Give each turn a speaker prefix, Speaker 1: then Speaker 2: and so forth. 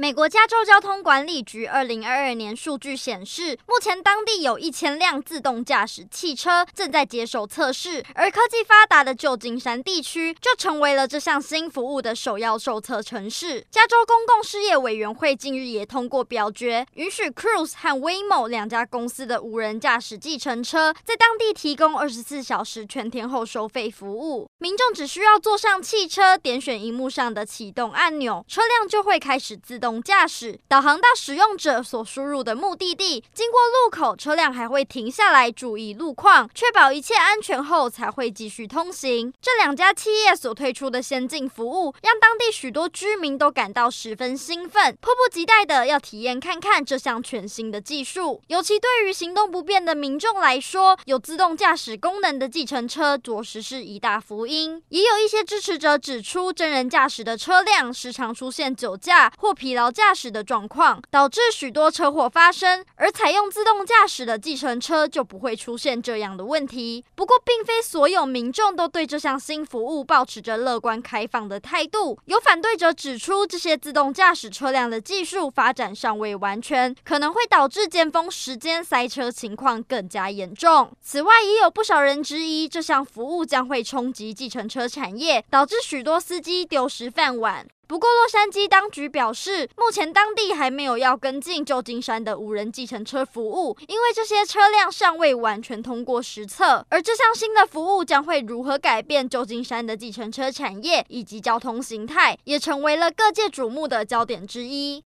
Speaker 1: 美国加州交通管理局二零二二年数据显示，目前当地有一千辆自动驾驶汽车正在接受测试，而科技发达的旧金山地区就成为了这项新服务的首要受测城市。加州公共事业委员会近日也通过表决，允许 Cruise 和 Waymo 两家公司的无人驾驶计程车在当地提供二十四小时全天候收费服务。民众只需要坐上汽车，点选荧幕上的启动按钮，车辆就会开始自动。驾驶导航到使用者所输入的目的地，经过路口，车辆还会停下来注意路况，确保一切安全后才会继续通行。这两家企业所推出的先进服务，让当地许多居民都感到十分兴奋，迫不及待的要体验看看这项全新的技术。尤其对于行动不便的民众来说，有自动驾驶功能的计程车着实是一大福音。也有一些支持者指出，真人驾驶的车辆时常出现酒驾或疲劳。驾驶的状况导致许多车祸发生，而采用自动驾驶的计程车就不会出现这样的问题。不过，并非所有民众都对这项新服务抱持着乐观开放的态度。有反对者指出，这些自动驾驶车辆的技术发展尚未完全，可能会导致尖峰时间塞车情况更加严重。此外，也有不少人质疑，这项服务将会冲击计程车产业，导致许多司机丢失饭碗。不过，洛杉矶当局表示，目前当地还没有要跟进旧金山的无人计程车服务，因为这些车辆尚未完全通过实测。而这项新的服务将会如何改变旧金山的计程车产业以及交通形态，也成为了各界瞩目的焦点之一。